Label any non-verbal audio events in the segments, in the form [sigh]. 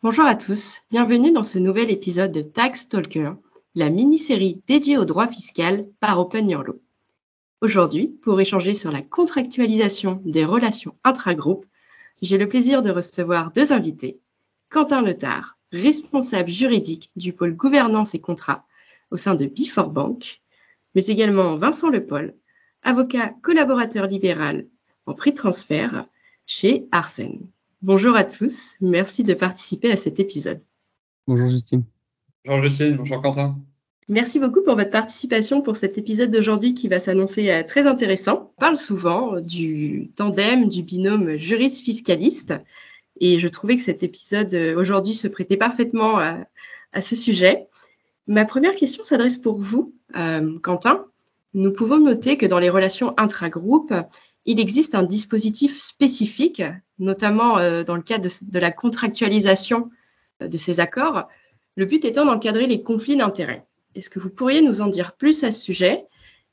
Bonjour à tous, bienvenue dans ce nouvel épisode de Tax Talker, la mini-série dédiée au droit fiscal par Open Your Law. Aujourd'hui, pour échanger sur la contractualisation des relations intra-groupes, j'ai le plaisir de recevoir deux invités. Quentin Letard, responsable juridique du pôle gouvernance et contrats au sein de Before Bank, mais également Vincent Lepaul, avocat collaborateur libéral en prix transfert chez Arsène. Bonjour à tous, merci de participer à cet épisode. Bonjour Justine. Bonjour Justine, bonjour Quentin. Merci beaucoup pour votre participation pour cet épisode d'aujourd'hui qui va s'annoncer euh, très intéressant. On parle souvent du tandem, du binôme juriste-fiscaliste et je trouvais que cet épisode euh, aujourd'hui se prêtait parfaitement à, ce sujet. Ma première question s'adresse pour vous, euh, Quentin. Nous pouvons noter que dans les relations intra-groupes, il existe un dispositif spécifique, notamment euh, dans le cadre de, la contractualisation euh, de ces accords, le but étant d'encadrer les conflits d'intérêts. Est-ce que vous pourriez nous en dire plus à ce sujet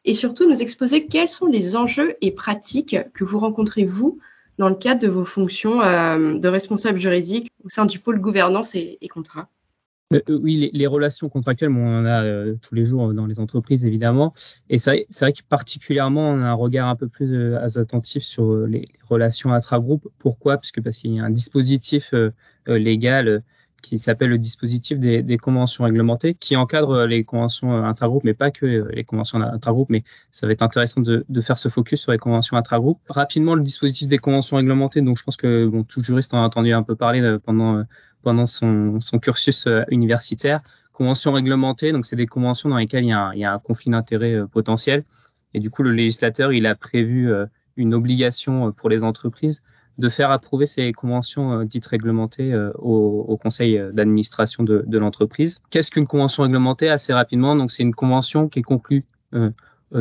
et surtout nous exposer quels sont les enjeux et pratiques que vous rencontrez, vous, dans le cadre de vos fonctions euh, de responsable juridique au sein du pôle gouvernance et, et contrat? Oui, les, relations contractuelles, on en a euh, tous les jours dans les entreprises, évidemment. Et c'est vrai, que particulièrement, on a un regard un peu plus attentif sur les, relations intra-groupes. Pourquoi? Parce que parce qu'il y a un dispositif légal qui s'appelle le dispositif des, conventions réglementées, qui encadre les conventions intragroupes, mais pas que les conventions intragroupes, mais ça va être intéressant de, faire ce focus sur les conventions intragroupes. Rapidement, le dispositif des conventions réglementées, donc je pense que bon, tout juriste en a entendu un peu parler pendant pendant son, cursus euh, universitaire. Conventions réglementées, donc c'est des conventions dans lesquelles il y a un, conflit d'intérêts euh, potentiel. Et du coup, le législateur, il a prévu euh, une obligation pour les entreprises de faire approuver ces conventions dites réglementées au, conseil d'administration de, l'entreprise. Qu'est-ce qu'une convention réglementée? Assez rapidement, donc c'est une convention qui est conclue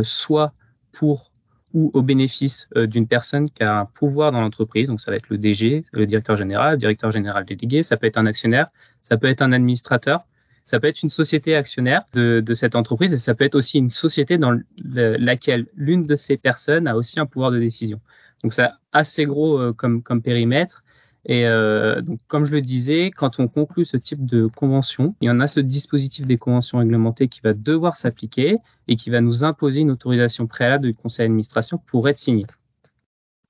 soit pour ou au bénéfice euh, d'une personne qui a un pouvoir dans l'entreprise. Donc ça va être le DG, le directeur général, le directeur général délégué, ça peut être un actionnaire, ça peut être un administrateur, ça peut être une société actionnaire de, cette entreprise et ça peut être aussi une société dans laquelle l'une de ces personnes a aussi un pouvoir de décision. Donc c'est assez gros euh, comme périmètre. Et euh, donc, comme je le disais, quand on conclut ce type de convention, il y en a ce dispositif des conventions réglementées qui va devoir s'appliquer et qui va nous imposer une autorisation préalable du conseil d'administration pour être signé.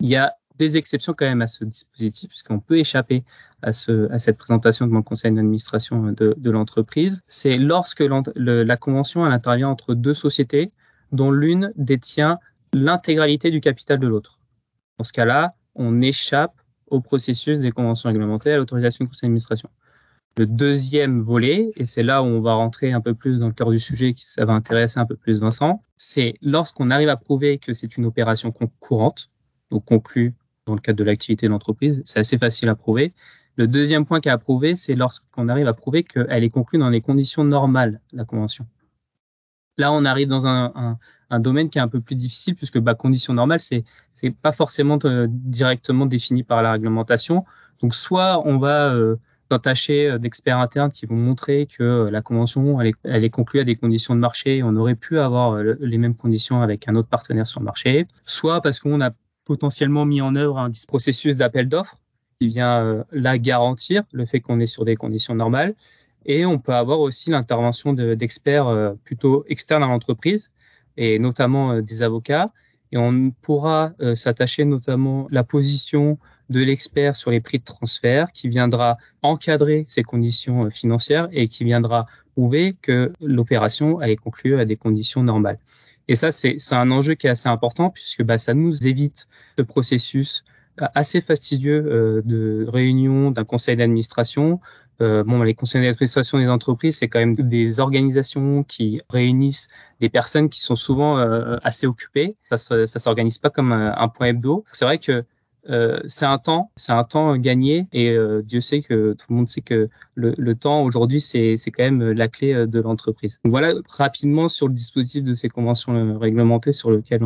Il y a des exceptions quand même à ce dispositif, puisqu'on peut échapper à, ce, à cette présentation devant le conseil d'administration de, de l'entreprise. C'est lorsque la convention elle intervient entre deux sociétés dont l'une détient l'intégralité du capital de l'autre. Dans ce cas-là, on échappe au processus des conventions réglementées à l'autorisation du conseil d'administration. Le deuxième volet, et c'est là où on va rentrer un peu plus dans le cœur du sujet, qui ça va intéresser un peu plus Vincent, c'est lorsqu'on arrive à prouver que c'est une opération courante, donc conclue dans le cadre de l'activité de l'entreprise, c'est assez facile à prouver. Le deuxième point qui est à prouver, c'est lorsqu'on arrive à prouver qu'elle est conclue dans les conditions normales, la convention. Là, on arrive dans un, un domaine qui est un peu plus difficile puisque bah, conditions normales, c'est c'est pas forcément euh, directement défini par la réglementation. Donc soit on va euh, euh, d'experts internes qui vont montrer que la convention elle est, elle est, conclue à des conditions de marché et on aurait pu avoir les mêmes conditions avec un autre partenaire sur le marché, soit parce qu'on a potentiellement mis en œuvre un processus d'appel d'offres qui vient là garantir le fait qu'on est sur des conditions normales. Et on peut avoir aussi l'intervention d'experts plutôt externes à l'entreprise et notamment euh, des avocats. Et on pourra euh, s'attacher notamment la position de l'expert sur les prix de transfert qui viendra encadrer ces conditions euh, financières et qui viendra prouver que l'opération est conclue à des conditions normales. Et ça, c'est un enjeu qui est assez important puisque bah, ça nous évite ce processus assez fastidieux de réunion d'un conseil d'administration euh, bon, les conseils d'administration des entreprises, c'est quand même des organisations qui réunissent des personnes qui sont souvent euh, assez occupées. Ça, ça s'organise pas comme un, point hebdo. C'est vrai que euh, c'est un temps, c'est un temps gagné et euh, Dieu sait que tout le monde sait que le, le temps aujourd'hui c'est quand même la clé de l'entreprise. Voilà rapidement sur le dispositif de ces conventions réglementées sur lequel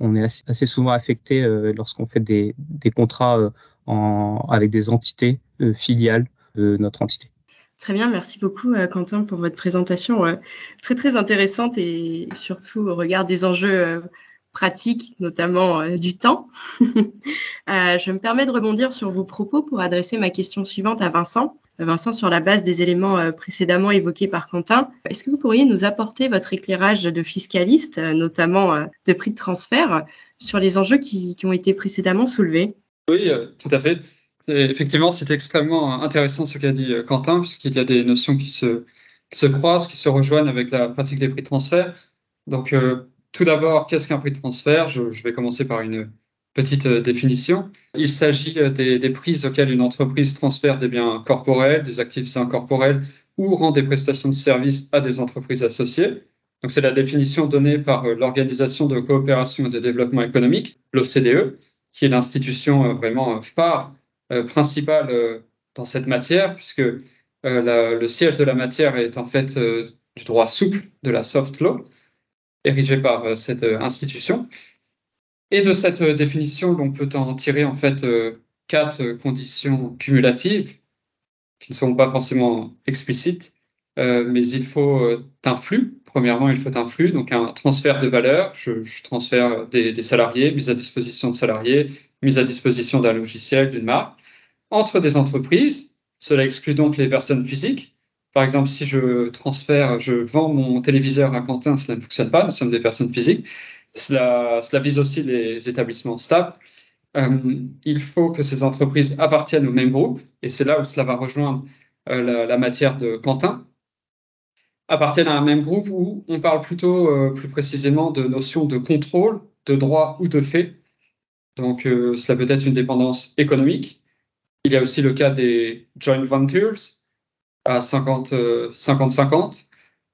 on, est assez, assez, souvent affecté lorsqu'on fait des, des contrats en, avec des entités filiales de notre entité. Très bien, merci beaucoup euh, Quentin pour votre présentation euh, très très intéressante et surtout au regard des enjeux euh, pratiques, notamment du temps. [laughs] je me permets de rebondir sur vos propos pour adresser ma question suivante à Vincent. Vincent, sur la base des éléments précédemment évoqués par Quentin. Est-ce que vous pourriez nous apporter votre éclairage de fiscaliste, notamment de prix de transfert, sur les enjeux qui, ont été précédemment soulevés? Oui, tout à fait. Effectivement, c'est extrêmement intéressant ce qu'a dit Quentin, puisqu'il y a des notions qui se, qui se croisent, qui se rejoignent avec la pratique des prix de transfert. Donc, tout d'abord, qu'est-ce qu'un prix de transfert? Je, vais commencer par une petite euh, définition. Il s'agit euh, des, des prises auxquelles une entreprise transfère des biens corporels, des actifs incorporels ou rend des prestations de services à des entreprises associées. Donc, c'est la définition donnée par euh, l'Organisation de coopération et de développement économique, l'OCDE, qui est l'institution vraiment phare principale dans cette matière, puisque le siège de la matière est en fait du droit souple, de la soft law érigé par euh, cette euh, institution. Et de cette euh, définition, on peut en tirer en fait quatre conditions cumulatives qui ne sont pas forcément explicites, mais il faut un flux. Premièrement, il faut un flux, donc un transfert de valeur. Je, je transfère des, des, salariés, mise à disposition de salariés, mise à disposition d'un logiciel, d'une marque, entre des entreprises. Cela exclut donc les personnes physiques, par exemple, si je transfère, je vends mon téléviseur à Quentin, cela ne fonctionne pas, nous sommes des personnes physiques. Cela, vise aussi les établissements stables. Euh, il faut que ces entreprises appartiennent au même groupe, et c'est là où cela va rejoindre euh, la, la, matière de Quentin, appartiennent à un même groupe où on parle plutôt euh, plus précisément de notions de contrôle, de droit ou de fait. Donc euh, cela peut être une dépendance économique. Il y a aussi le cas des joint ventures, à 50-50,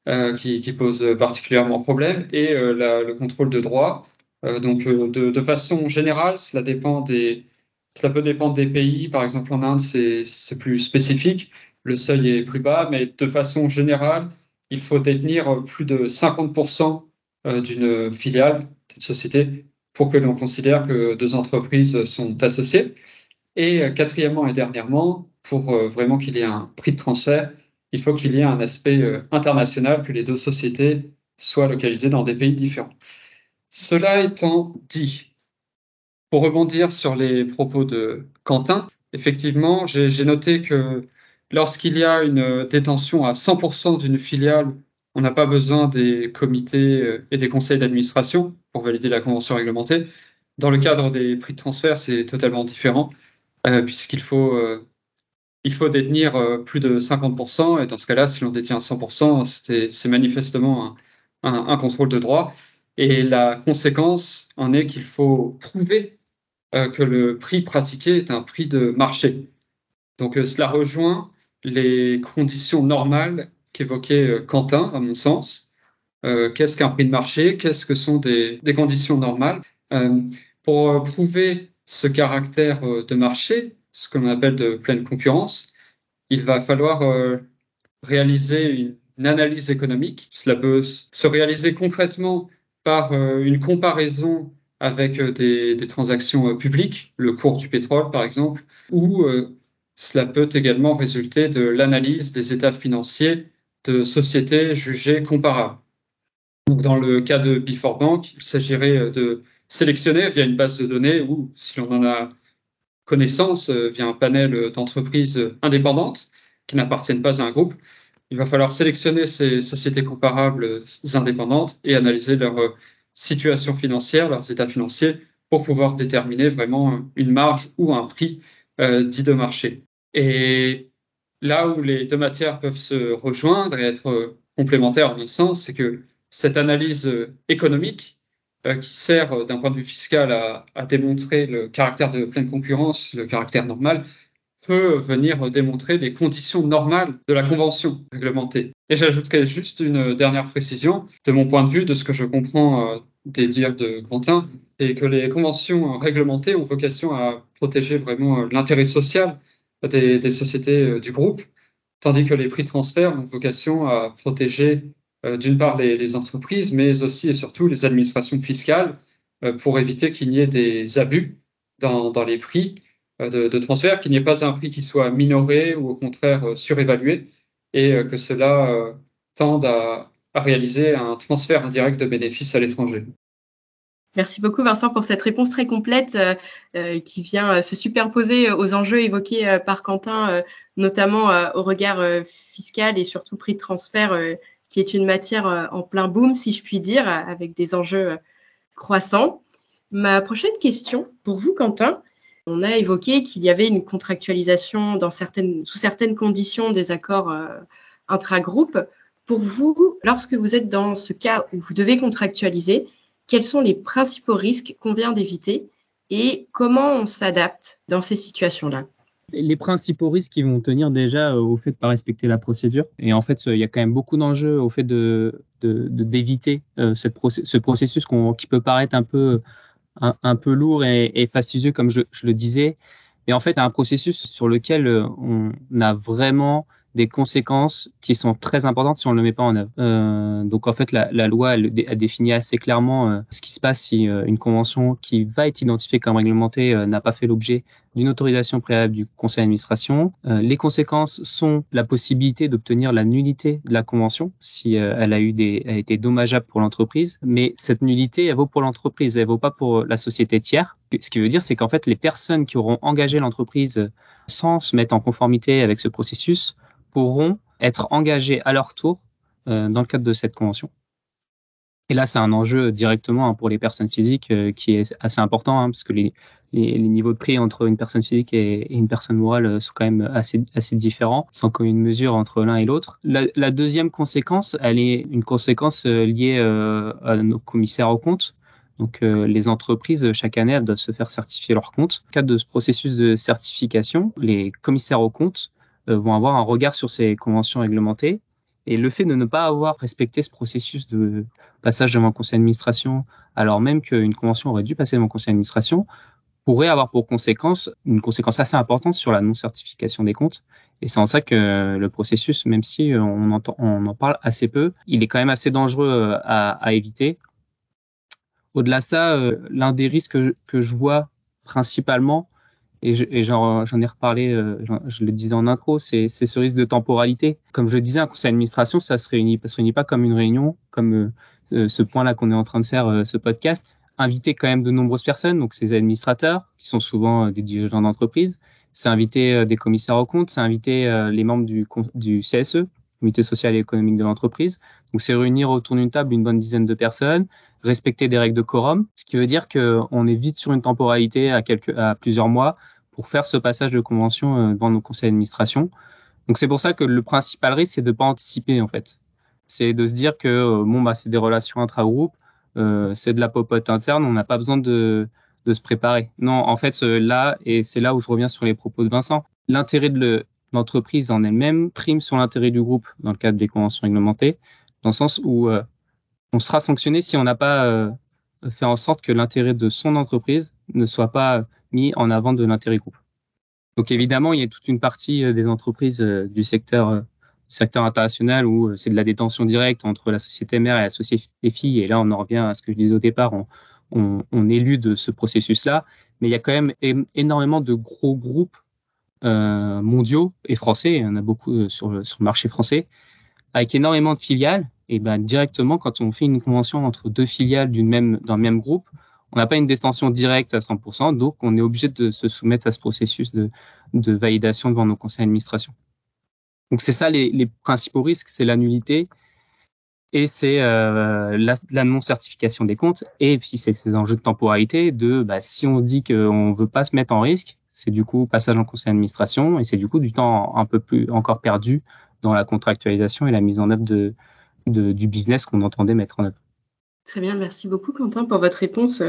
euh, qui, qui, pose particulièrement problème, et euh, la, le contrôle de droit. Euh, donc, de, de, façon générale, cela dépend des, cela peut dépendre des pays. Par exemple, en Inde, c'est plus spécifique. Le seuil est plus bas, mais de façon générale, il faut détenir plus de 50% d'une filiale, d'une société, pour que l'on considère que deux entreprises sont associées. Et quatrièmement et dernièrement, pour euh, vraiment qu'il y ait un prix de transfert, il faut qu'il y ait un aspect euh, international, que les deux sociétés soient localisées dans des pays différents. Cela étant dit, pour rebondir sur les propos de Quentin, effectivement, j'ai noté que lorsqu'il y a une détention à 100% d'une filiale, on n'a pas besoin des comités euh, et des conseils d'administration pour valider la convention réglementée. Dans le cadre des prix de transfert, c'est totalement différent, euh, puisqu'il faut euh, il faut détenir plus de 50%, et dans ce cas-là, si l'on détient 100%, c'est manifestement un, contrôle de droit. Et la conséquence en est qu'il faut prouver que le prix pratiqué est un prix de marché. Donc cela rejoint les conditions normales qu'évoquait euh, Quentin, à mon sens. Euh, Qu'est-ce qu'un prix de marché? Qu'est-ce que sont des, conditions normales? Pour prouver ce caractère de marché, ce qu'on appelle de pleine concurrence, il va falloir euh, réaliser une, analyse économique. Cela peut se réaliser concrètement par euh, une comparaison avec euh, des, des, transactions publiques, le cours du pétrole par exemple, ou cela peut également résulter de l'analyse des états financiers de sociétés jugées comparables. Donc, dans le cas de Before Bank, il s'agirait de sélectionner via une base de données ou, si l'on en a connaissance euh, via un panel d'entreprises indépendantes qui n'appartiennent pas à un groupe. Il va falloir sélectionner ces sociétés comparables indépendantes et analyser leur euh, situation financière, leurs états financiers, pour pouvoir déterminer vraiment une marge ou un prix euh, dit de marché. Et là où les deux matières peuvent se rejoindre et être complémentaires en un sens, c'est que cette analyse économique euh, qui sert euh, d'un point de vue fiscal à, à, démontrer le caractère de pleine concurrence, le caractère normal, peut venir démontrer les conditions normales de la convention réglementée. Et j'ajouterai juste une dernière précision de mon point de vue, de ce que je comprends euh, des dires de Quentin, et que les conventions réglementées ont vocation à protéger vraiment l'intérêt social des, sociétés du groupe, tandis que les prix de transfert ont vocation à protéger euh, d'une part les, entreprises, mais aussi et surtout les administrations fiscales euh, pour éviter qu'il n'y ait des abus dans, les prix euh, de, de, transfert, qu'il n'y ait pas un prix qui soit minoré ou au contraire surévalué et que cela tende à réaliser un transfert indirect de bénéfices à l'étranger. Merci beaucoup Vincent pour cette réponse très complète euh, qui vient se superposer aux enjeux évoqués par Quentin notamment au regard fiscal et surtout prix de transfert, qui est une matière en plein boom, si je puis dire, avec des enjeux croissants. Ma prochaine question pour vous, Quentin, on a évoqué qu'il y avait une contractualisation dans certaines, sous certaines conditions des accords euh, intra-groupes. Pour vous, lorsque vous êtes dans ce cas où vous devez contractualiser, quels sont les principaux risques qu'on vient d'éviter et comment on s'adapte dans ces situations-là les principaux risques qui vont tenir déjà euh, au fait de pas respecter la procédure. Et en fait, il y a quand même beaucoup d'enjeux au fait de d'éviter euh, ce processus qui peut paraître un peu un, peu lourd et, fastidieux, comme je, je, le disais. Mais en fait, un processus sur lequel euh, on a vraiment des conséquences qui sont très importantes si on ne le met pas en œuvre. Euh, donc en fait, la, la loi elle, a défini assez clairement euh, ce qui se passe si euh, une convention qui va être identifiée comme réglementée n'a pas fait l'objet d'une autorisation préalable du conseil d'administration. les conséquences sont la possibilité d'obtenir la nullité de la convention si elle a eu des, a été dommageable pour l'entreprise. Mais cette nullité, elle vaut pour l'entreprise, elle vaut pas pour la société tiers. Ce qui veut dire, c'est qu'en fait, les personnes qui auront engagé l'entreprise sans se mettre en conformité avec ce processus pourront être engagés à leur tour euh, dans le cadre de cette convention. Et là, c'est un enjeu directement hein, pour les personnes physiques euh, qui est assez important, hein, parce que les, niveaux de prix entre une personne physique et, une personne morale euh, sont quand même assez, différents, sans une mesure entre l'un et l'autre. La, la, deuxième conséquence, elle est une conséquence liée à nos commissaires aux comptes. Donc, les entreprises, chaque année, elles doivent se faire certifier leurs comptes. Le cadre de ce processus de certification, les commissaires aux comptes euh, vont avoir un regard sur ces conventions réglementées. Et le fait de ne pas avoir respecté ce processus de passage devant le conseil d'administration, alors même qu'une convention aurait dû passer devant le conseil d'administration, pourrait avoir pour conséquence une conséquence assez importante sur la non-certification des comptes. Et c'est en ça que le processus, même si on, entend, on en parle assez peu, il est quand même assez dangereux euh, à éviter. Au-delà de ça, euh, l'un des risques que, je vois principalement, et j'en ai reparlé, euh, je le disais en intro, c'est ce risque de temporalité. Comme je le disais, un conseil d'administration, ça se réunit, se réunit pas comme une réunion, comme euh, euh, ce point-là qu'on est en train de faire, ce podcast. Inviter quand même de nombreuses personnes, donc ces administrateurs, qui sont souvent des dirigeants d'entreprise. C'est inviter des commissaires aux comptes, c'est inviter les membres du, du CSE, comité social et économique de l'entreprise. Donc c'est réunir autour d'une table une bonne dizaine de personnes, respecter des règles de quorum, ce qui veut dire qu'on est vite sur une temporalité à, quelques, à plusieurs mois pour faire ce passage de convention euh, devant nos conseils d'administration. Donc c'est pour ça que le principal risque, c'est de pas anticiper en fait. C'est de se dire que euh, bon bah c'est des relations intra-groupe, euh, c'est de la popote interne, on n'a pas besoin de, de se préparer. Non, en fait là et c'est là où je reviens sur les propos de Vincent, l'intérêt de l'entreprise en elle-même prime sur l'intérêt du groupe dans le cadre des conventions réglementées, dans le sens où on sera sanctionné si on n'a pas fait en sorte que l'intérêt de son entreprise ne soit pas mis en avant de l'intérêt groupe. Donc évidemment, il y a toute une partie euh, des entreprises euh, du secteur, euh, international où c'est de la détention directe entre la société mère et la société fille. Et là, on en revient à ce que je disais au départ, on, on, on élude ce processus-là. Mais il y a quand même énormément de gros groupes euh, mondiaux et français, il y en a beaucoup sur le marché français, avec énormément de filiales. Et ben directement, quand on fait une convention entre deux filiales d'une même d'un même groupe, on n'a pas une détention directe à 100%, donc on est obligé de se soumettre à ce processus de, de validation devant nos conseils d'administration. Donc c'est ça les, les, principaux risques, c'est la nullité et c'est euh, la, la non-certification des comptes et puis c'est ces enjeux de temporalité de bah, si on se dit qu'on veut pas se mettre en risque, c'est du coup passage en conseil d'administration et c'est du coup du temps un peu plus encore perdu dans la contractualisation et la mise en œuvre du business qu'on entendait mettre en œuvre. Très bien, merci beaucoup Quentin pour votre réponse.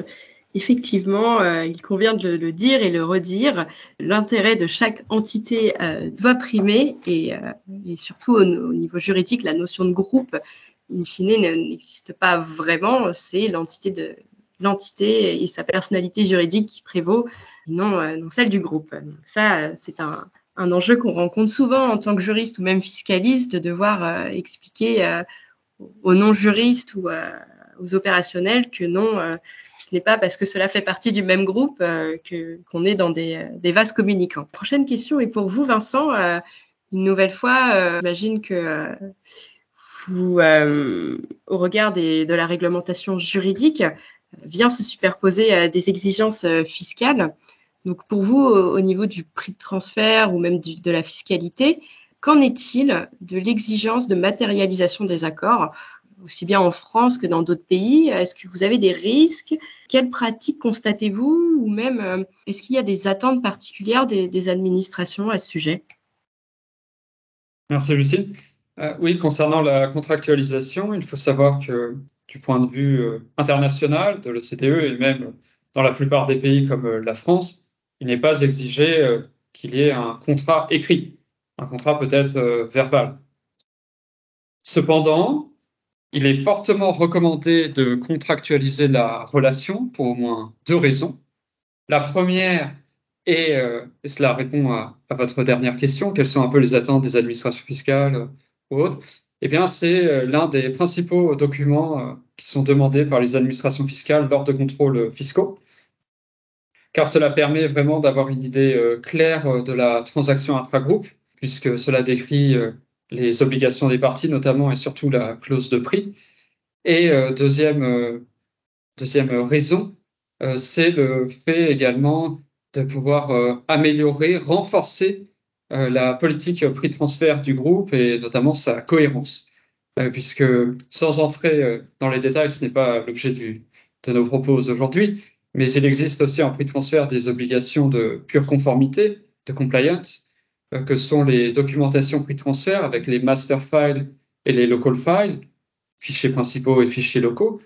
Effectivement, euh, il convient de le dire et le redire. L'intérêt de chaque entité euh, doit primer et, euh, surtout au, niveau juridique, la notion de groupe, in fine, n'existe pas vraiment. C'est l'entité et sa personnalité juridique qui prévaut, non, celle du groupe. Ça, c'est un, un enjeu qu'on rencontre souvent en tant que juriste ou même fiscaliste de devoir expliquer aux non-juristes ou aux opérationnels que non, euh, ce n'est pas parce que cela fait partie du même groupe euh, que qu'on est dans des, euh, vases communicants. Prochaine question est pour vous, Vincent. une nouvelle fois, j'imagine que vous, au regard de la réglementation juridique, vient se superposer des exigences fiscales. Donc pour vous, au niveau du prix de transfert ou même de la fiscalité, qu'en est-il de l'exigence de matérialisation des accords aussi bien en France que dans d'autres pays? Est-ce que vous avez des risques? Quelles pratiques constatez-vous? Ou même, euh, est-ce qu'il y a des attentes particulières des, administrations à ce sujet? Merci Lucie. Euh, oui, concernant la contractualisation, il faut savoir que du point de vue euh, international de l'OCDE et même dans la plupart des pays comme la France, il n'est pas exigé qu'il y ait un contrat écrit, un contrat peut-être verbal. Cependant, il est fortement recommandé de contractualiser la relation pour au moins deux raisons. La première, et, euh, et cela répond à, votre dernière question, quelles sont un peu les attentes des administrations fiscales euh, ou autres, eh bien, c'est euh, l'un des principaux documents qui sont demandés par les administrations fiscales lors de contrôles fiscaux, car cela permet vraiment d'avoir une idée claire de la transaction intragroupe, puisque cela décrit les obligations des parties notamment et surtout la clause de prix. Et euh, deuxième, euh, deuxième raison, euh, c'est le fait également de pouvoir améliorer, renforcer la politique prix transfert du groupe et notamment sa cohérence. puisque sans entrer dans les détails, ce n'est pas l'objet de nos propos aujourd'hui, mais il existe aussi en prix transfert des obligations de pure conformité, de compliance, euh, que sont les documentations prix transfert avec les master files et les local files, fichiers principaux et fichiers locaux.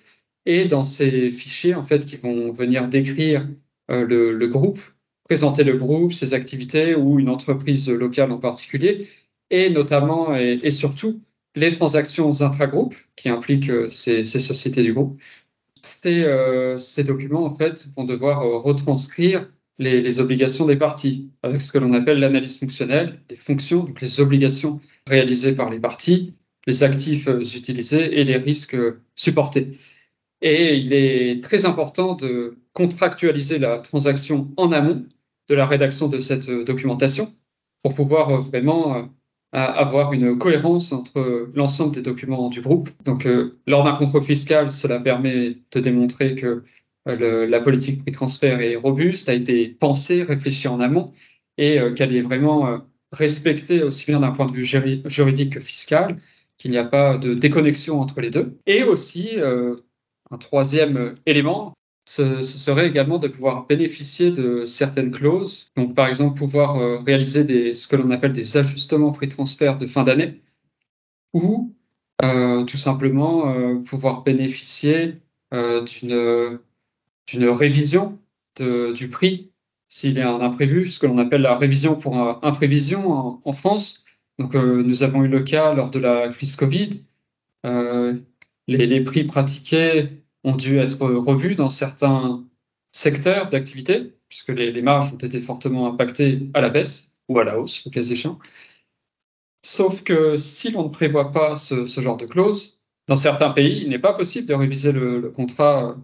Et dans ces fichiers, en fait, qui vont venir décrire euh, le, groupe, présenter le groupe, ses activités ou une entreprise locale en particulier, et notamment et, surtout les transactions intragroupes qui impliquent euh, ces, sociétés du groupe. Ces, euh, ces documents, en fait, vont devoir retranscrire les, les, obligations des parties, avec ce que l'on appelle l'analyse fonctionnelle, les fonctions, donc les obligations réalisées par les parties, les actifs euh, utilisés et les risques euh, supportés. Et il est très important de contractualiser la transaction en amont de la rédaction de cette euh, documentation pour pouvoir vraiment avoir une cohérence entre l'ensemble des documents du groupe. Donc, lors d'un contrôle fiscal, cela permet de démontrer que euh, la politique prix transfert est robuste, a été pensée, réfléchie en amont et euh, qu'elle est vraiment euh, respectée aussi bien d'un point de vue juridique que fiscal, qu'il n'y a pas de déconnexion entre les deux. Et aussi, un troisième élément, ce, serait également de pouvoir bénéficier de certaines clauses. Donc, par exemple, pouvoir réaliser des, ce que l'on appelle des ajustements prix transfert de fin d'année ou tout simplement pouvoir bénéficier d'une d'une révision de, du prix s'il y a un imprévu, ce que l'on appelle la révision pour imprévision en, en France. Donc, euh, nous avons eu le cas lors de la crise Covid. Euh, les, les, prix pratiqués ont dû être revus dans certains secteurs d'activité, puisque les, marges ont été fortement impactées à la baisse ou à la hausse, au cas échéant. Sauf que si l'on ne prévoit pas ce, genre de clause, dans certains pays, il n'est pas possible de réviser le, le contrat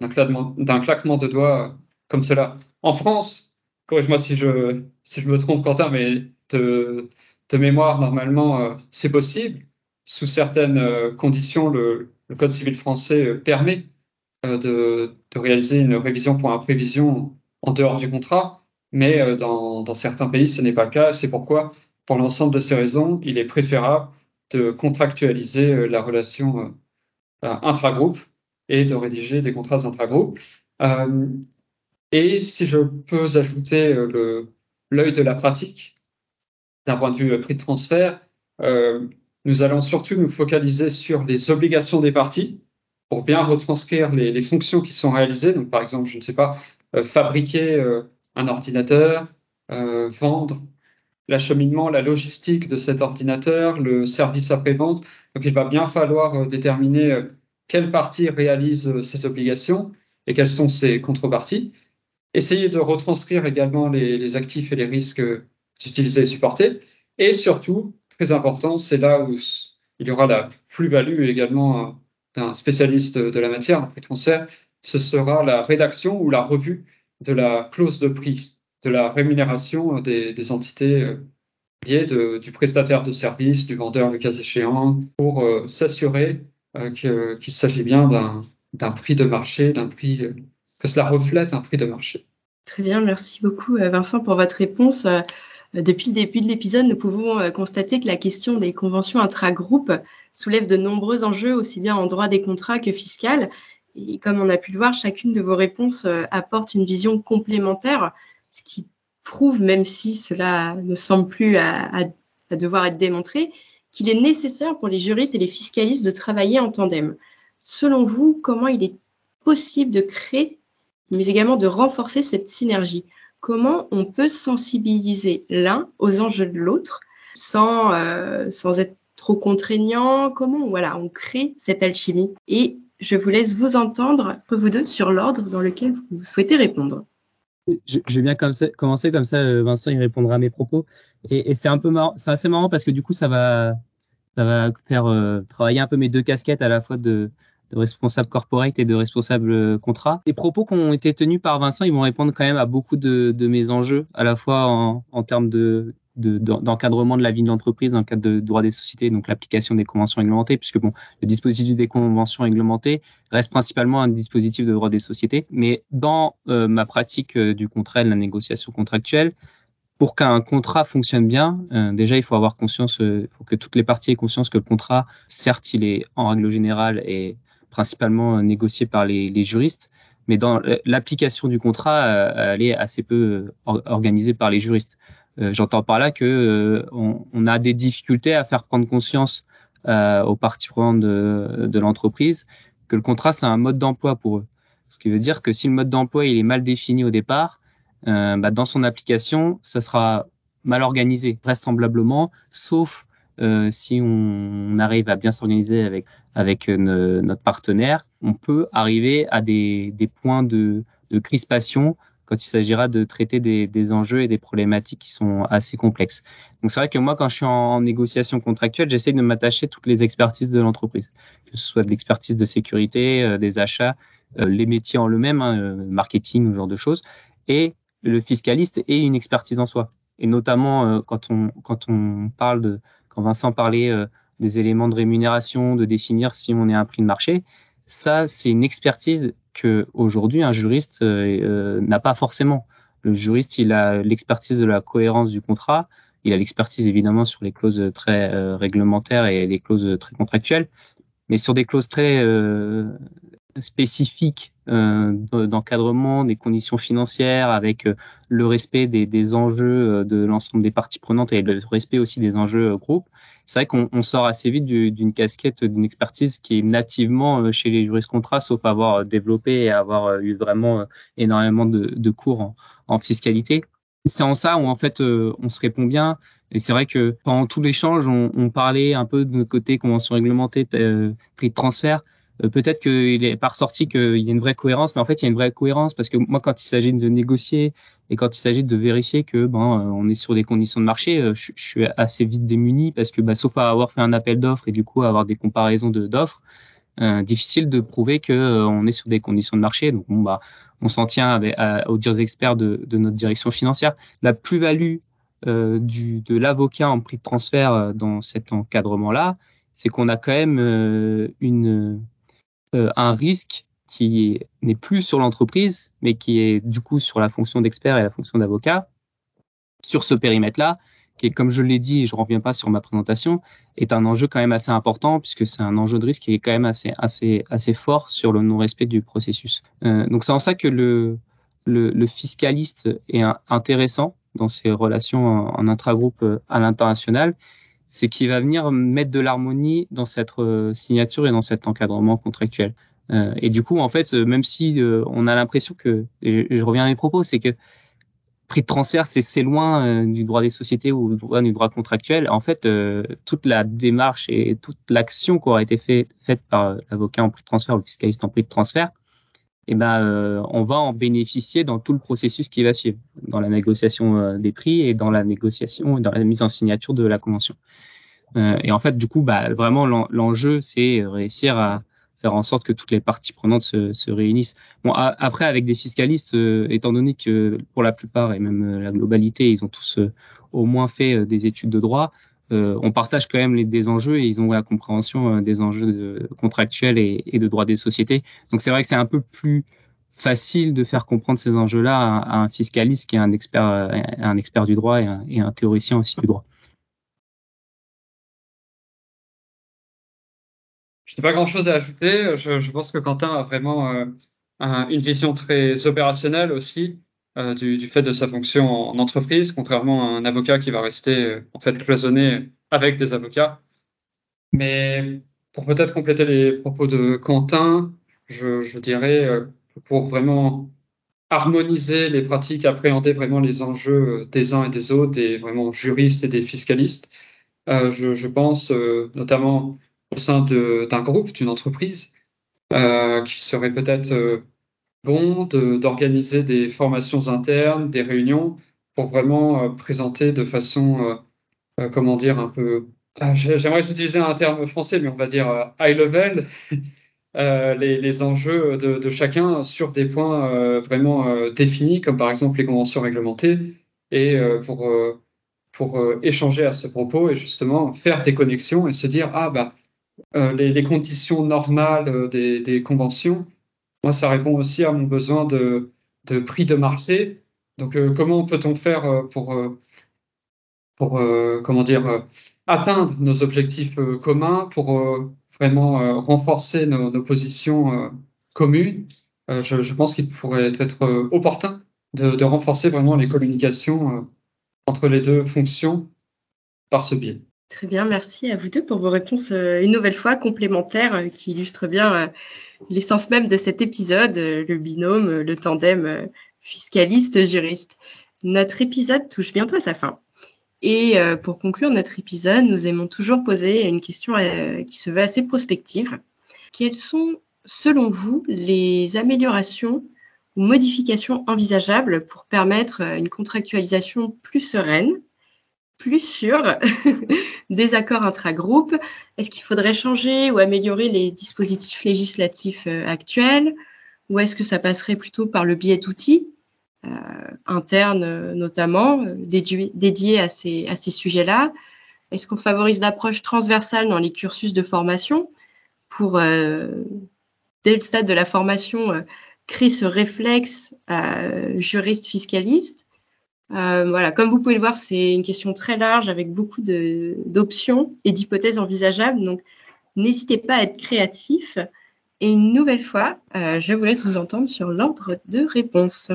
d'un claquement, de doigts comme cela. En France, corrige-moi si je, si je me trompe, Quentin, mais de, de mémoire, normalement, euh, c'est possible. Sous certaines euh, conditions, le, le, Code civil français euh, permet de, de, réaliser une révision pour imprévision en dehors du contrat, mais dans, dans certains pays, ce n'est pas le cas. C'est pourquoi, pour l'ensemble de ces raisons, il est préférable de contractualiser la relation intragroupe et de rédiger des contrats intra-groupes. Euh, et si je peux ajouter euh, l'œil de la pratique, d'un point de vue euh, prix de transfert, euh, nous allons surtout nous focaliser sur les obligations des parties pour bien retranscrire les, fonctions qui sont réalisées. Donc, par exemple, je ne sais pas, euh, fabriquer euh, un ordinateur, vendre l'acheminement, la logistique de cet ordinateur, le service après-vente. Donc, il va bien falloir déterminer quelle partie réalise ces euh, obligations et quelles sont ses contreparties. Essayer de retranscrire également les actifs et les risques utilisés et supportés. Et surtout, très important, c'est là où il y aura la plus-value également euh, d'un spécialiste de la matière, un prix transfert, ce sera la rédaction ou la revue de la clause de prix, de la rémunération des, des entités euh, liées du prestataire de service, du vendeur le cas échéant, pour s'assurer euh, qu'il s'agit bien d'un prix de marché, d'un prix que cela reflète un prix de marché. Très bien, merci beaucoup Vincent pour votre réponse. Depuis le début de l'épisode, nous pouvons constater que la question des conventions intra-groupes soulève de nombreux enjeux, aussi bien en droit des contrats que fiscal. Et comme on a pu le voir, chacune de vos réponses apporte une vision complémentaire, ce qui prouve, même si cela ne semble plus à, devoir être démontré, qu'il est nécessaire pour les juristes et les fiscalistes de travailler en tandem. Selon vous, comment il est possible de créer, mais également de renforcer cette synergie? Comment on peut sensibiliser l'un aux enjeux de l'autre sans, euh, sans être trop contraignant Comment voilà, on crée cette alchimie Et je vous laisse vous entendre, vous deux, sur l'ordre dans lequel vous souhaitez répondre je, vais bien commencer comme ça, euh, Vincent il répondra à mes propos. Et, c'est un peu c'est assez marrant parce que du coup ça va, ça va faire euh, travailler un peu mes deux casquettes à la fois de, responsable corporate et de responsable euh, contrat. Les propos qui ont été tenus par Vincent, ils vont répondre quand même à beaucoup de, mes enjeux, à la fois en, termes de, d'encadrement de, la vie de l'entreprise dans le cadre de droit des sociétés, donc l'application des conventions réglementées, puisque bon, le dispositif des conventions réglementées reste principalement un dispositif de droit des sociétés, mais dans euh, ma pratique euh, du contrat de la négociation contractuelle, pour qu'un contrat fonctionne bien, déjà il faut avoir conscience, il faut que toutes les parties aient conscience que le contrat, certes, il est en règle générale et principalement négocié par les, juristes, mais dans l'application du contrat, elle est assez peu organisée par les juristes. Euh, j'entends par là que euh, on, a des difficultés à faire prendre conscience euh, aux parties prenantes de, de l'entreprise que le contrat c'est un mode d'emploi pour eux. Ce qui veut dire que si le mode d'emploi il est mal défini au départ, bah, dans son application, ça sera mal organisé, vraisemblablement, sauf euh, si on, arrive à bien s'organiser avec avec notre partenaire, on peut arriver à des, des points de, de crispation quand il s'agira de traiter des, des, enjeux et des problématiques qui sont assez complexes. Donc c'est vrai que moi, quand je suis en, négociation contractuelle, j'essaie de m'attacher toutes les expertises de l'entreprise, que ce soit de l'expertise de sécurité, euh, des achats, euh, les métiers en eux-mêmes, hein, euh, marketing, ce genre de choses, et le fiscaliste et une expertise en soi. Et notamment quand on quand on parle de quand Vincent parlait des éléments de rémunération, de définir si on est un prix de marché, ça c'est une expertise que aujourd'hui un juriste euh, euh, n'a pas forcément. Le juriste, il a l'expertise de la cohérence du contrat, il a l'expertise évidemment sur les clauses très euh, réglementaires et les clauses très contractuelles, mais sur des clauses très spécifiques d'encadrement des conditions financières avec le respect des, des enjeux de l'ensemble des parties prenantes et le respect aussi des enjeux groupes c'est vrai qu'on sort assez vite d'une casquette, d'une expertise qui est nativement euh, chez les juristes contrats, sauf avoir euh, développé et avoir euh, eu vraiment énormément de, cours en, fiscalité. C'est en ça où en fait on se répond bien. Et c'est vrai que pendant tout l'échange, on, on, parlait un peu de notre côté convention réglementée, prix de transfert. Euh, peut-être qu'il est pas ressorti qu'il y a une vraie cohérence, mais en fait, il y a une vraie cohérence parce que moi, quand il s'agit de négocier et quand il s'agit de vérifier que ben euh, on est sur des conditions de marché, euh, je, suis assez vite démuni parce que bah, sauf à avoir fait un appel d'offres et du coup avoir des comparaisons d'offres, euh, difficile de prouver que on est sur des conditions de marché. Donc bon bah on s'en tient aux dires experts de, notre direction financière. La plus-value euh, de l'avocat en prix de transfert dans cet encadrement-là, c'est qu'on a quand même une euh, un risque qui n'est plus sur l'entreprise, mais qui est du coup sur la fonction d'expert et la fonction d'avocat, sur ce périmètre-là, qui comme je l'ai dit, et je reviens pas sur ma présentation, est un enjeu quand même assez important, puisque c'est un enjeu de risque qui est quand même assez, assez, assez fort sur le non-respect du processus. Euh, donc c'est en ça que le, le, le fiscaliste est intéressant dans ses relations en, en intragroupe euh, à l'international, c'est qu'il va venir mettre de l'harmonie dans cette euh, signature et dans cet encadrement contractuel. Euh, et du coup, en fait, euh, même si on a l'impression que, et je, reviens à mes propos, c'est que prix de transfert, c'est loin du droit des sociétés ou du droit contractuel. En fait, toute la démarche et toute l'action qui aura été fait, faite par l'avocat en prix de transfert ou le fiscaliste en prix de transfert, eh ben, euh, on va en bénéficier dans tout le processus qui va suivre, dans la négociation euh, des prix et dans la négociation dans la mise en signature de la convention. Euh, et en fait, du coup, bah, vraiment, l'enjeu, c'est réussir à faire en sorte que toutes les parties prenantes se, se réunissent. Bon, après, avec des fiscalistes, étant donné que pour la plupart et même la globalité, ils ont tous au moins fait des études de droit, euh, on partage quand même les, des enjeux et ils ont la compréhension euh, des enjeux contractuels et, et, de droit des sociétés. Donc c'est vrai que c'est un peu plus facile de faire comprendre ces enjeux-là à, un fiscaliste qui est un expert, un expert du droit et un, théoricien aussi du droit. Je n'ai pas grand-chose à ajouter. Je, pense que Quentin a vraiment euh, une vision très opérationnelle aussi euh, du, fait de sa fonction en entreprise, contrairement à un avocat qui va rester euh, en fait cloisonné avec des avocats. Mais pour peut-être compléter les propos de Quentin, je, dirais que pour vraiment harmoniser les pratiques, appréhender vraiment les enjeux des uns et des autres, des vraiment juristes et des fiscalistes, je, pense notamment au sein d'un groupe, d'une entreprise, euh, qui serait peut-être euh, bon d'organiser des formations internes, des réunions pour vraiment euh, présenter de façon, comment dire, un peu, ah, j'aimerais utiliser un terme français, mais on va dire high level, [laughs] les, les, enjeux de, chacun sur des points vraiment définis, comme par exemple les conventions réglementées, et pour, pour échanger à ce propos et justement faire des connexions et se dire, ah bah, euh, les, les, conditions normales euh, des, des, conventions, moi, ça répond aussi à mon besoin de, de prix de marché. Donc, euh, comment peut-on faire pour, pour comment dire, atteindre nos objectifs communs, pour vraiment renforcer nos, nos positions communes? Je, je, pense qu'il pourrait être opportun de, de, renforcer vraiment les communications entre les deux fonctions par ce biais. Très bien, merci à vous deux pour vos réponses euh, une nouvelle fois complémentaires euh, qui illustrent bien euh, l'essence même de cet épisode, le binôme, le tandem fiscaliste-juriste. Notre épisode touche bientôt à sa fin. Et pour conclure notre épisode, nous aimons toujours poser une question qui se veut assez prospective. Quelles sont, selon vous, les améliorations ou modifications envisageables pour permettre une contractualisation plus sereine plus sûr [laughs] des accords intra-groupes. Est-ce qu'il faudrait changer ou améliorer les dispositifs législatifs euh, actuels? Ou est-ce que ça passerait plutôt par le biais d'outils euh, internes euh, notamment, dédiés à ces, à ces sujets-là? Est-ce qu'on favorise l'approche transversale dans les cursus de formation pour, dès le stade de la formation, créer ce réflexe juriste fiscaliste euh, voilà, comme vous pouvez le voir, c'est une question très large avec beaucoup d'options et d'hypothèses envisageables. Donc, n'hésitez pas à être créatif. Et une nouvelle fois, euh, je vous laisse vous entendre sur l'ordre de réponse.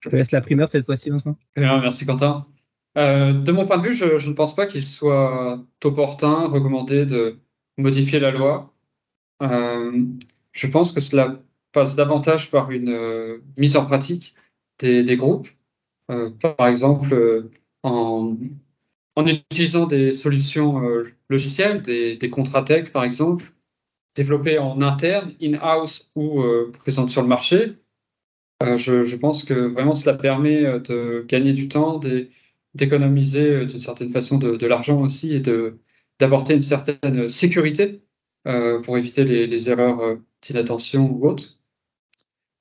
Je te laisse la primeur cette fois-ci, Vincent. merci, Quentin. Euh, de mon point de vue, je, je ne pense pas qu'il soit opportun, recommandé de modifier la loi. Euh, je pense que cela passe davantage par une euh, mise en pratique des, des groupes par exemple, euh, en, utilisant des solutions euh, logicielles, des, contrats tech, par exemple, développées en interne, in-house ou présentes sur le marché. Je, pense que vraiment cela permet de gagner du temps, d'économiser d'une certaine façon de, l'argent aussi et d'apporter une certaine sécurité euh, pour éviter les, les erreurs d'inattention ou autres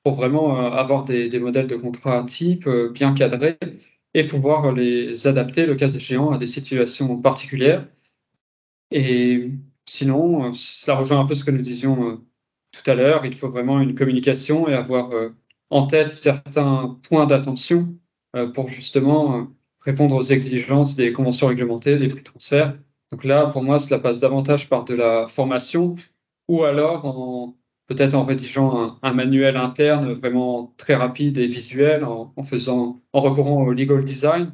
pour vraiment euh, avoir des, modèles de contrat type euh, bien cadrés et pouvoir les adapter, le cas échéant, à des situations particulières. Et sinon, euh, cela rejoint un peu ce que nous disions tout à l'heure. Il faut vraiment une communication et avoir en tête certains points d'attention pour justement répondre aux exigences des conventions réglementées, des prix de transfert. Donc là, pour moi, cela passe davantage par de la formation ou alors en peut-être en rédigeant un, manuel interne vraiment très rapide et visuel, en, faisant, en recourant au legal design,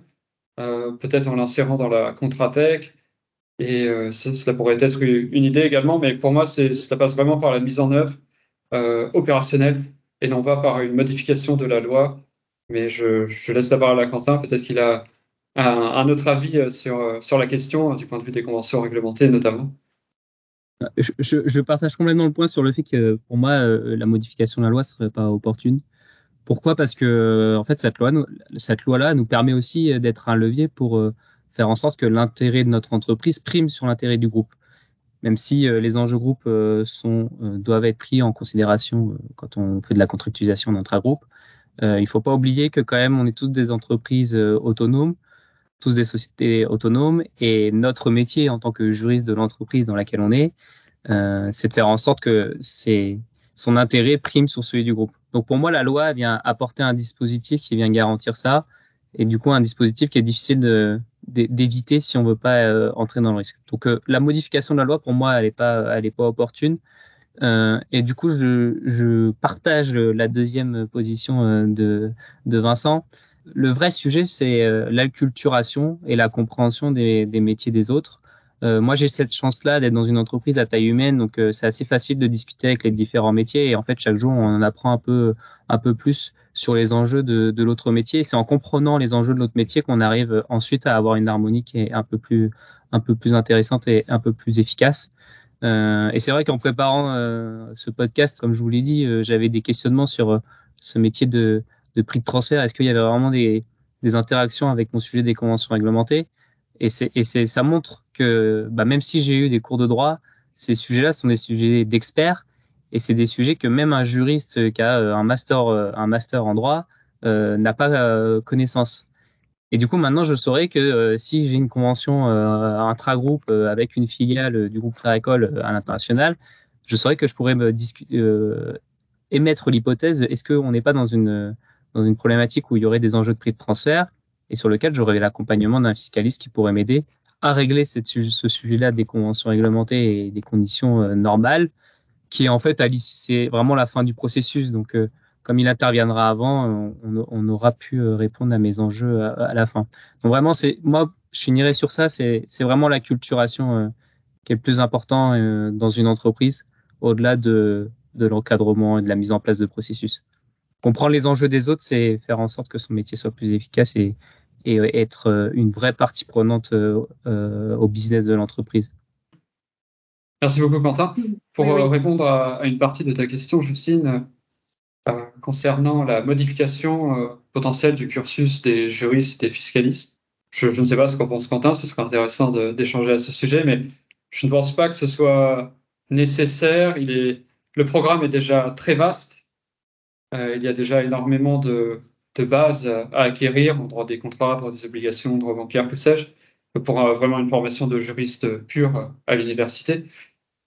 euh, peut-être en l'insérant dans la Contratech. Et euh, cela pourrait être une idée également, mais pour moi, ça passe vraiment par la mise en œuvre euh, opérationnelle et non pas par une modification de la loi. Mais je, laisse d'abord à la Quentin, peut-être qu'il a un, autre avis sur, sur la question du point de vue des conventions réglementées notamment. Je, je, partage complètement le point sur le fait que pour moi, euh, la modification de la loi serait pas opportune. Pourquoi? Parce que en fait, cette loi, cette loi-là nous permet aussi d'être un levier pour euh, faire en sorte que l'intérêt de notre entreprise prime sur l'intérêt du groupe. Même si euh, les enjeux groupes sont, doivent être pris en considération quand on fait de la contractualisation d'intra-groupe, il ne faut pas oublier que quand même, on est tous des entreprises autonomes tous des sociétés autonomes et notre métier en tant que juriste de l'entreprise dans laquelle on est, euh, c'est de faire en sorte que c'est son intérêt prime sur celui du groupe. Donc pour moi, la loi vient apporter un dispositif qui vient garantir ça, et du coup un dispositif qui est difficile de, d'éviter si on veut pas euh, entrer dans le risque. Donc euh, la modification de la loi, pour moi, elle est pas, elle est pas opportune. Euh, et du coup, je, je, partage la deuxième position de, de Vincent. Le vrai sujet, c'est l'acculturation et la compréhension des, métiers des autres. Euh, moi, j'ai cette chance-là d'être dans une entreprise à taille humaine, donc euh, c'est assez facile de discuter avec les différents métiers. Et en fait, chaque jour, on en apprend un peu, plus sur les enjeux de, l'autre métier. C'est en comprenant les enjeux de l'autre métier qu'on arrive ensuite à avoir une harmonie qui est un peu plus, intéressante et un peu plus efficace. Euh, et c'est vrai qu'en préparant euh, ce podcast, comme je vous l'ai dit, j'avais des questionnements sur ce métier de, de prix de transfert. Est-ce qu'il y avait vraiment des, des interactions avec mon sujet des conventions réglementées? Et, et ça montre que bah, même si j'ai eu des cours de droit, ces sujets-là sont des sujets d'experts et c'est des sujets que même un juriste qui a euh, un master, euh, un master en droit euh, n'a pas euh, connaissance. Et du coup, maintenant, je saurais que si j'ai une convention intra-groupe avec une filiale du groupe Créacole à l'international, je saurais que je pourrais me émettre l'hypothèse est-ce qu'on n'est pas dans une dans une problématique où il y aurait des enjeux de prix de transfert et sur lequel j'aurais l'accompagnement d'un fiscaliste qui pourrait m'aider à régler ce sujet-là des conventions réglementées et des conditions euh, normales, qui en fait c'est vraiment la fin du processus. Donc, euh, comme il interviendra avant, on, on, aura pu euh, répondre à mes enjeux à, la fin. Donc vraiment, c'est moi, je finirai sur ça. C'est vraiment la culturation qui est le plus important dans une entreprise, au-delà de, de l'encadrement et de la mise en place de processus comprendre les enjeux des autres, c'est faire en sorte que son métier soit plus efficace et, et être euh, une vraie partie prenante euh, euh, au business de l'entreprise. Merci beaucoup, Quentin. Pour répondre à, une partie de ta question, Justine, concernant la modification potentielle du cursus des juristes et des fiscalistes, je, je ne sais pas ce qu'en pense Quentin, ce serait intéressant d'échanger à ce sujet, mais je ne pense pas que ce soit nécessaire. Il est, le programme est déjà très vaste il y a déjà énormément de, de bases à acquérir en droit des contrats, droit des obligations, droit bancaire, que sais-je, pour euh, vraiment une formation de juriste pur à l'université.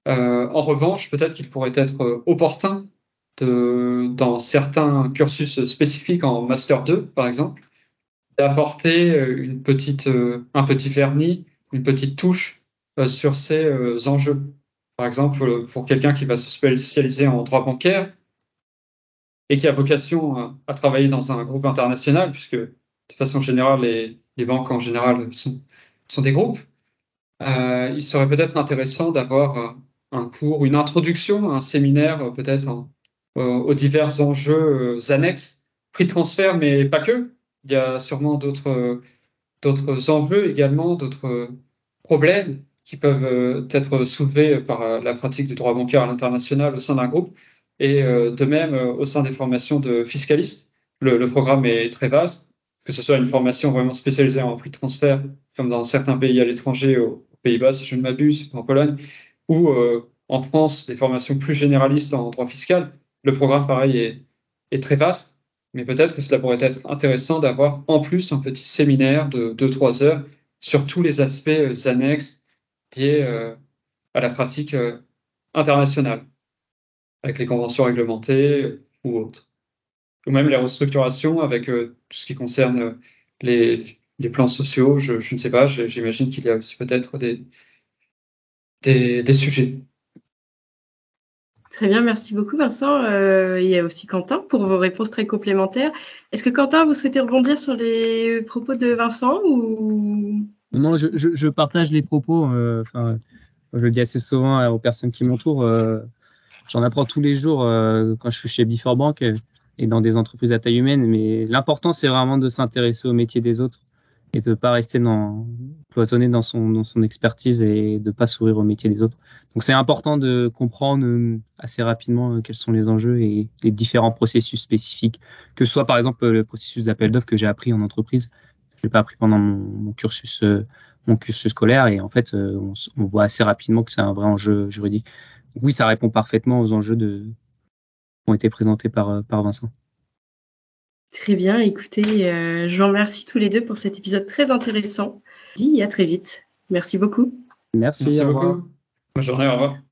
Euh, en revanche, peut-être qu'il pourrait être opportun de, dans certains cursus spécifiques en master 2, par exemple, d'apporter une petite, un petit vernis, une petite touche sur ces enjeux. Par exemple, pour quelqu'un qui va se spécialiser en droit bancaire, et qui a vocation à, travailler dans un groupe international, puisque de façon générale, les, banques en général sont, des groupes, euh, il serait peut-être intéressant d'avoir un cours, une introduction, un séminaire peut-être aux divers enjeux euh, annexes, prix de transfert, mais pas que. Il y a sûrement d'autres d'autres enjeux également, d'autres problèmes qui peuvent euh, être soulevés par la pratique du droit bancaire à l'international au sein d'un groupe. Et euh, de même, euh, au sein des formations de fiscalistes, le, le, programme est très vaste, que ce soit une formation vraiment spécialisée en prix de transfert, comme dans certains pays à l'étranger, aux Pays-Bas, si je ne m'abuse, en Pologne, ou euh, en France, des formations plus généralistes en droit fiscal. Le programme, pareil, est, est très vaste, mais peut-être que cela pourrait être intéressant d'avoir en plus un petit séminaire de 2-3 heures sur tous les aspects annexes liés à la pratique internationale avec les conventions réglementées ou autres. Ou même les restructurations avec euh, tout ce qui concerne euh, les, les plans sociaux, je, je ne sais pas, j'imagine qu'il y a aussi peut-être des, des, des, sujets. Très bien, merci beaucoup Vincent. Euh, il y a aussi Quentin pour vos réponses très complémentaires. Est-ce que Quentin, vous souhaitez rebondir sur les propos de Vincent ou? Non, je, je, je partage les propos. Euh, enfin, je le dis assez souvent aux personnes qui m'entourent. Euh, J'en apprends tous les jours euh, quand je suis chez Before Bank et dans des entreprises à taille humaine. Mais l'important, c'est vraiment de s'intéresser au métier des autres et de pas rester dans cloisonné dans son dans son expertise et de pas sourire au métier des autres. Donc c'est important de comprendre euh, assez rapidement euh, quels sont les enjeux et les différents processus spécifiques, que ce soit par exemple le processus d'appel d'offres que j'ai appris en entreprise, je l'ai pas appris pendant mon, mon cursus mon cursus scolaire et en fait on, on voit assez rapidement que c'est un vrai enjeu juridique oui, ça répond parfaitement aux enjeux de... qui ont été présentés par, euh, par Vincent. Très bien, écoutez, euh, je vous remercie tous les deux pour cet épisode très intéressant. Dis à très vite. Merci beaucoup. Merci, Merci beaucoup. Bonne journée, au revoir.